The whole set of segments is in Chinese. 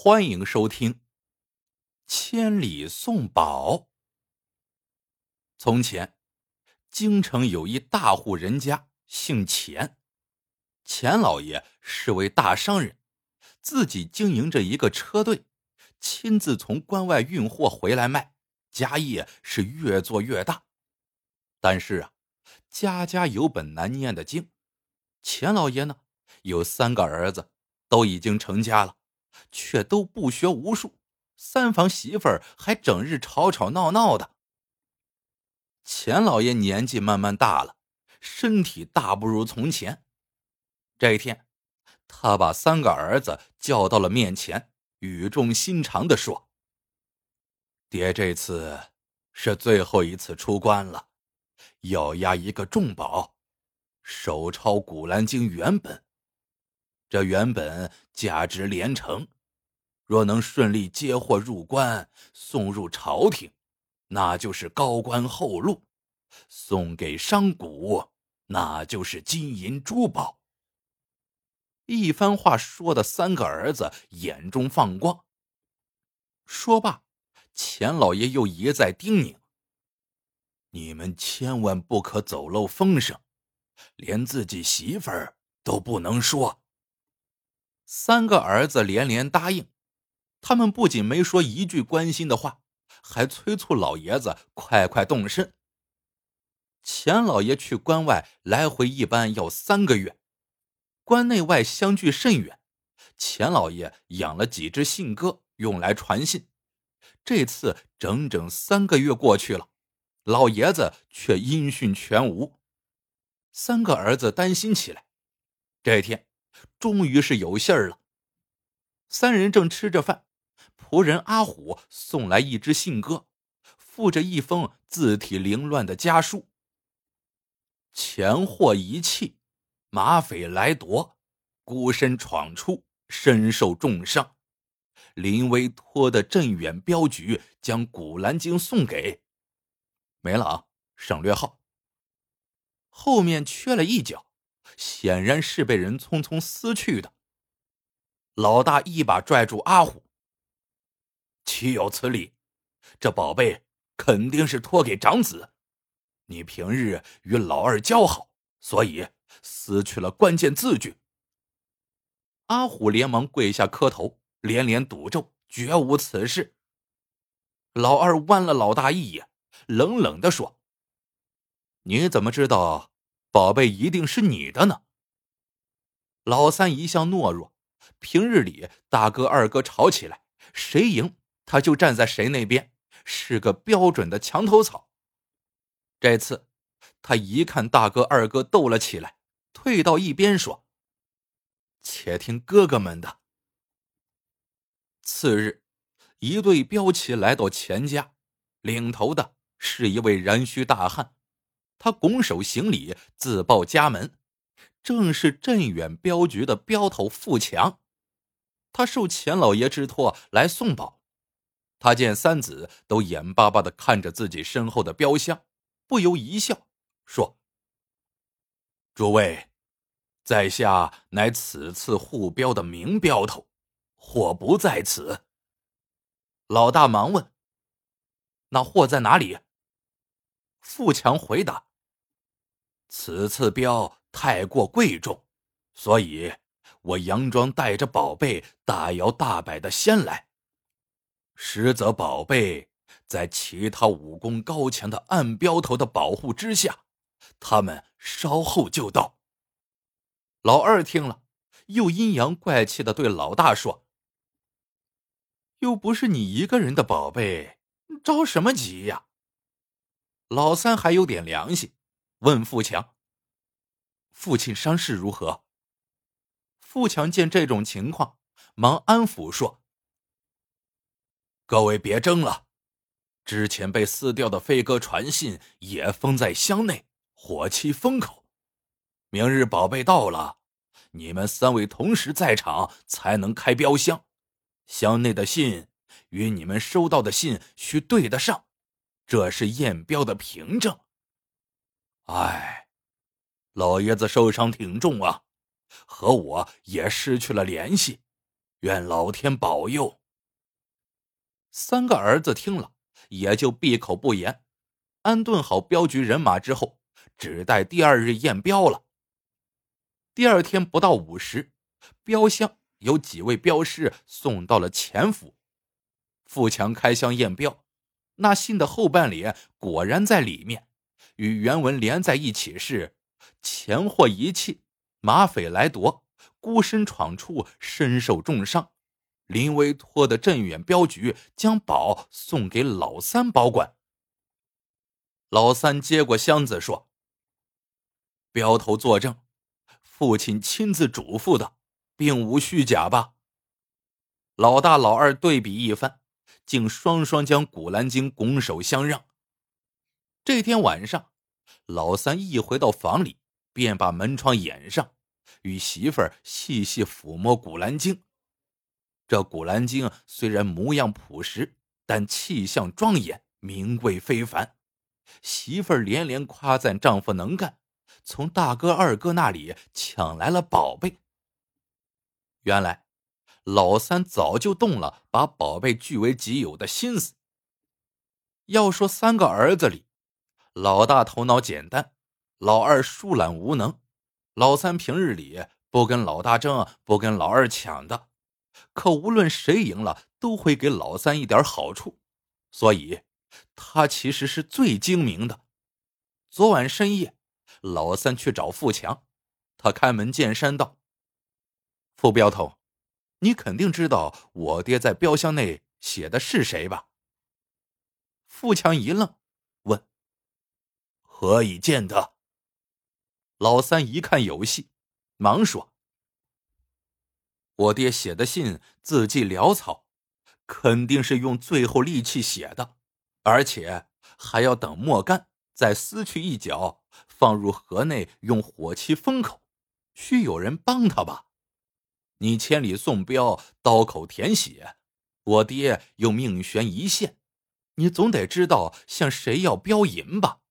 欢迎收听《千里送宝》。从前，京城有一大户人家，姓钱。钱老爷是位大商人，自己经营着一个车队，亲自从关外运货回来卖，家业是越做越大。但是啊，家家有本难念的经。钱老爷呢，有三个儿子，都已经成家了。却都不学无术，三房媳妇儿还整日吵吵闹闹的。钱老爷年纪慢慢大了，身体大不如从前。这一天，他把三个儿子叫到了面前，语重心长的说：“爹这次是最后一次出关了，要押一个重宝，手抄《古兰经》原本。”这原本价值连城，若能顺利接货入关，送入朝廷，那就是高官厚禄；送给商贾，那就是金银珠宝。一番话说的三个儿子眼中放光。说罢，钱老爷又一再叮咛：“你们千万不可走漏风声，连自己媳妇儿都不能说。”三个儿子连连答应，他们不仅没说一句关心的话，还催促老爷子快快动身。钱老爷去关外来回一般要三个月，关内外相距甚远，钱老爷养了几只信鸽用来传信。这次整整三个月过去了，老爷子却音讯全无，三个儿子担心起来。这天。终于是有信儿了。三人正吃着饭，仆人阿虎送来一只信鸽，附着一封字体凌乱的家书：“钱货遗弃，马匪来夺，孤身闯出，身受重伤。临危托的镇远镖局将《古兰经》送给。”没了啊，省略号。后面缺了一角。显然是被人匆匆撕去的。老大一把拽住阿虎：“岂有此理！这宝贝肯定是托给长子。你平日与老二交好，所以撕去了关键字句。”阿虎连忙跪下磕头，连连赌咒，绝无此事。老二剜了老大一眼，冷冷的说：“你怎么知道？”宝贝一定是你的呢。老三一向懦弱，平日里大哥二哥吵起来，谁赢他就站在谁那边，是个标准的墙头草。这次他一看大哥二哥斗了起来，退到一边说：“且听哥哥们的。”次日，一队标旗来到钱家，领头的是一位燃须大汉。他拱手行礼，自报家门，正是镇远镖局的镖头富强。他受钱老爷之托来送宝。他见三子都眼巴巴的看着自己身后的镖箱，不由一笑，说：“诸位，在下乃此次护镖的名镖头，货不在此。”老大忙问：“那货在哪里？”富强回答。此次镖太过贵重，所以我佯装带着宝贝大摇大摆的先来。实则宝贝在其他武功高强的暗镖头的保护之下，他们稍后就到。老二听了，又阴阳怪气的对老大说：“又不是你一个人的宝贝，着什么急呀？”老三还有点良心。问富强：“父亲伤势如何？”富强见这种情况，忙安抚说：“各位别争了，之前被撕掉的飞鸽传信也封在箱内，火漆封口。明日宝贝到了，你们三位同时在场，才能开标箱。箱内的信与你们收到的信需对得上，这是验标的凭证。”哎，老爷子受伤挺重啊，和我也失去了联系。愿老天保佑。三个儿子听了，也就闭口不言。安顿好镖局人马之后，只待第二日验镖了。第二天不到午时，镖箱有几位镖师送到了钱府。富强开箱验镖，那信的后半联果然在里面，与原文连在一起是：“钱货遗弃，马匪来夺，孤身闯出，身受重伤。临危托的镇远镖局，将宝送给老三保管。”老三接过箱子说：“镖头作证。”父亲亲自嘱咐的，并无虚假吧？老大、老二对比一番，竟双双将《古兰经》拱手相让。这天晚上，老三一回到房里，便把门窗掩上，与媳妇儿细细抚摸《古兰经》。这《古兰经》虽然模样朴实，但气象庄严，名贵非凡。媳妇儿连连夸赞丈夫能干。从大哥、二哥那里抢来了宝贝。原来，老三早就动了把宝贝据为己有的心思。要说三个儿子里，老大头脑简单，老二疏懒无能，老三平日里不跟老大争，不跟老二抢的。可无论谁赢了，都会给老三一点好处，所以他其实是最精明的。昨晚深夜。老三去找富强，他开门见山道：“副镖头，你肯定知道我爹在镖箱内写的是谁吧？”富强一愣，：“何以见得？”老三一看有戏，忙说：“我爹写的信字迹潦草，肯定是用最后力气写的，而且还要等墨干，再撕去一角。”放入河内，用火漆封口，需有人帮他吧？你千里送镖，刀口舔血，我爹又命悬一线，你总得知道向谁要镖银吧？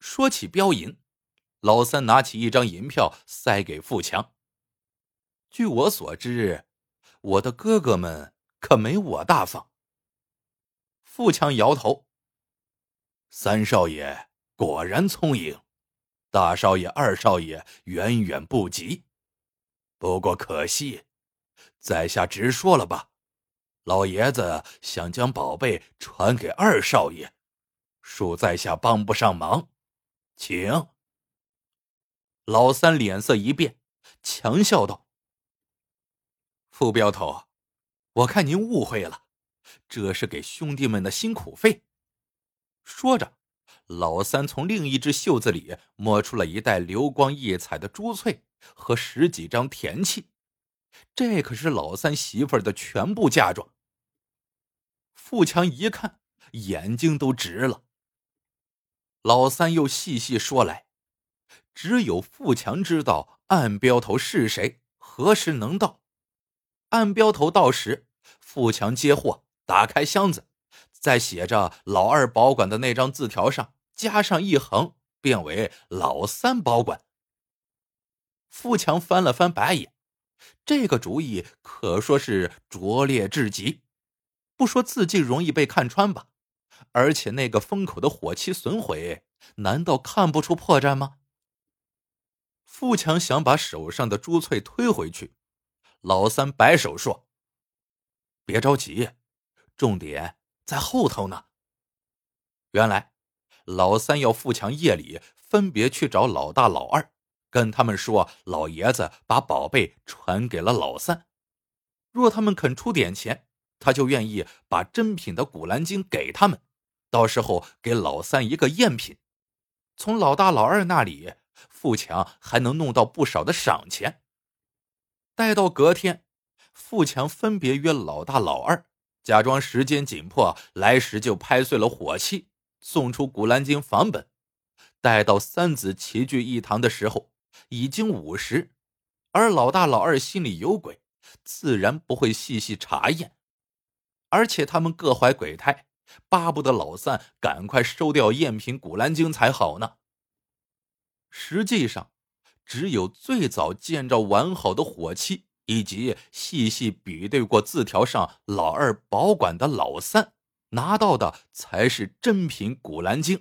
说起镖银，老三拿起一张银票塞给富强。据我所知，我的哥哥们可没我大方。富强摇头，三少爷。果然聪颖，大少爷、二少爷远远不及。不过可惜，在下直说了吧，老爷子想将宝贝传给二少爷，恕在下帮不上忙，请。老三脸色一变，强笑道：“副镖头，我看您误会了，这是给兄弟们的辛苦费。”说着。老三从另一只袖子里摸出了一袋流光溢彩的珠翠和十几张田契，这可是老三媳妇儿的全部嫁妆。富强一看，眼睛都直了。老三又细细说来，只有富强知道暗镖头是谁，何时能到。暗镖头到时，富强接货，打开箱子，在写着老二保管的那张字条上。加上一横，变为老三保管。富强翻了翻白眼，这个主意可说是拙劣至极。不说字迹容易被看穿吧，而且那个封口的火漆损毁，难道看不出破绽吗？富强想把手上的珠翠推回去，老三摆手说：“别着急，重点在后头呢。”原来。老三要富强夜里分别去找老大、老二，跟他们说老爷子把宝贝传给了老三，若他们肯出点钱，他就愿意把真品的《古兰经》给他们，到时候给老三一个赝品。从老大、老二那里，富强还能弄到不少的赏钱。待到隔天，富强分别约老大、老二，假装时间紧迫，来时就拍碎了火器。送出《古兰经》仿本，待到三子齐聚一堂的时候，已经午时，而老大、老二心里有鬼，自然不会细细查验，而且他们各怀鬼胎，巴不得老三赶快收掉赝品《古兰经》才好呢。实际上，只有最早见着完好的火漆，以及细细比对过字条上老二保管的老三拿到的才是真品《古兰经》，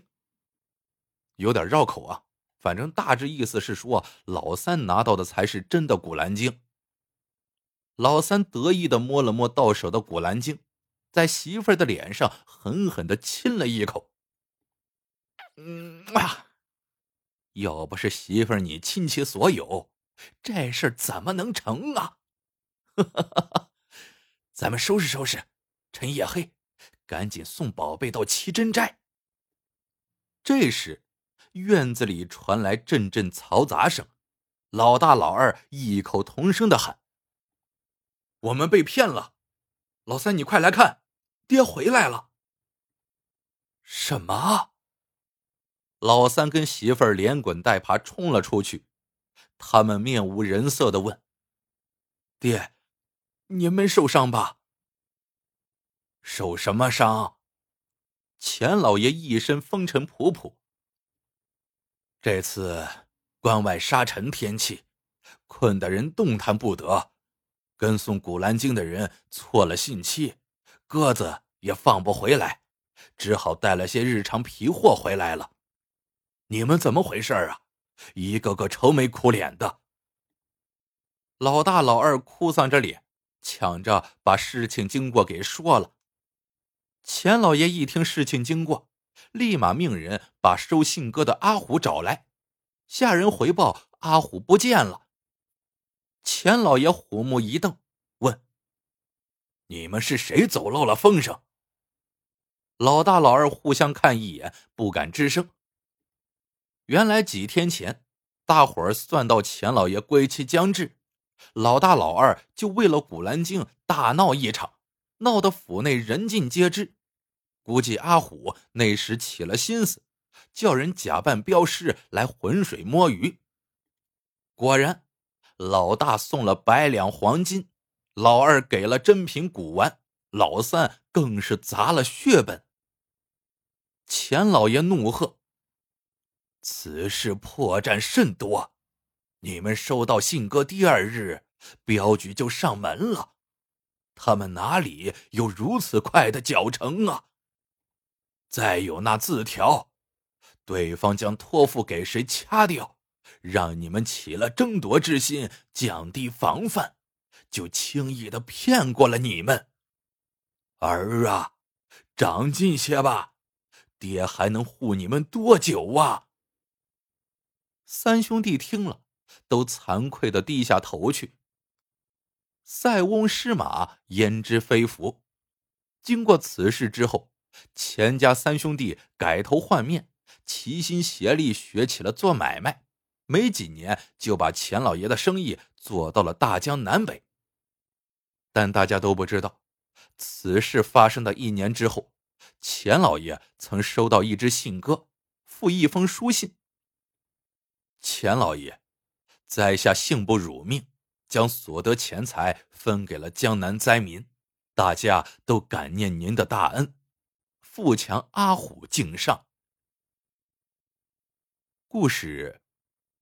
有点绕口啊。反正大致意思是说，老三拿到的才是真的《古兰经》。老三得意的摸了摸到手的《古兰经》，在媳妇儿的脸上狠狠的亲了一口。嗯啊，要不是媳妇儿你倾其所有，这事儿怎么能成啊？咱们收拾收拾，趁夜黑，赶紧送宝贝到七珍斋。这时，院子里传来阵阵嘈杂声，老大、老二异口同声的喊：“我们被骗了！老三，你快来看，爹回来了！”什么？老三跟媳妇儿连滚带爬冲了出去，他们面无人色的问：“爹。”您没受伤吧？受什么伤？钱老爷一身风尘仆仆。这次关外沙尘天气，困得人动弹不得。跟送《古兰经》的人错了信息，鸽子也放不回来，只好带了些日常皮货回来了。你们怎么回事啊？一个个愁眉苦脸的。老大、老二哭丧着脸。抢着把事情经过给说了。钱老爷一听事情经过，立马命人把收信鸽的阿虎找来。下人回报阿虎不见了。钱老爷虎目一瞪，问：“你们是谁走漏了风声？”老大老二互相看一眼，不敢吱声。原来几天前，大伙儿算到钱老爷归期将至。老大老二就为了《古兰经》大闹一场，闹得府内人尽皆知。估计阿虎那时起了心思，叫人假扮镖师来浑水摸鱼。果然，老大送了百两黄金，老二给了珍品古玩，老三更是砸了血本。钱老爷怒喝：“此事破绽甚多！”你们收到信鸽第二日，镖局就上门了。他们哪里有如此快的脚程啊？再有那字条，对方将托付给谁掐掉，让你们起了争夺之心，降低防范，就轻易的骗过了你们。儿啊，长进些吧，爹还能护你们多久啊？三兄弟听了。都惭愧的低下头去。塞翁失马，焉知非福。经过此事之后，钱家三兄弟改头换面，齐心协力学起了做买卖。没几年，就把钱老爷的生意做到了大江南北。但大家都不知道，此事发生的一年之后，钱老爷曾收到一只信鸽，附一封书信。钱老爷。在下幸不辱命，将所得钱财分给了江南灾民，大家都感念您的大恩。富强阿虎敬上。故事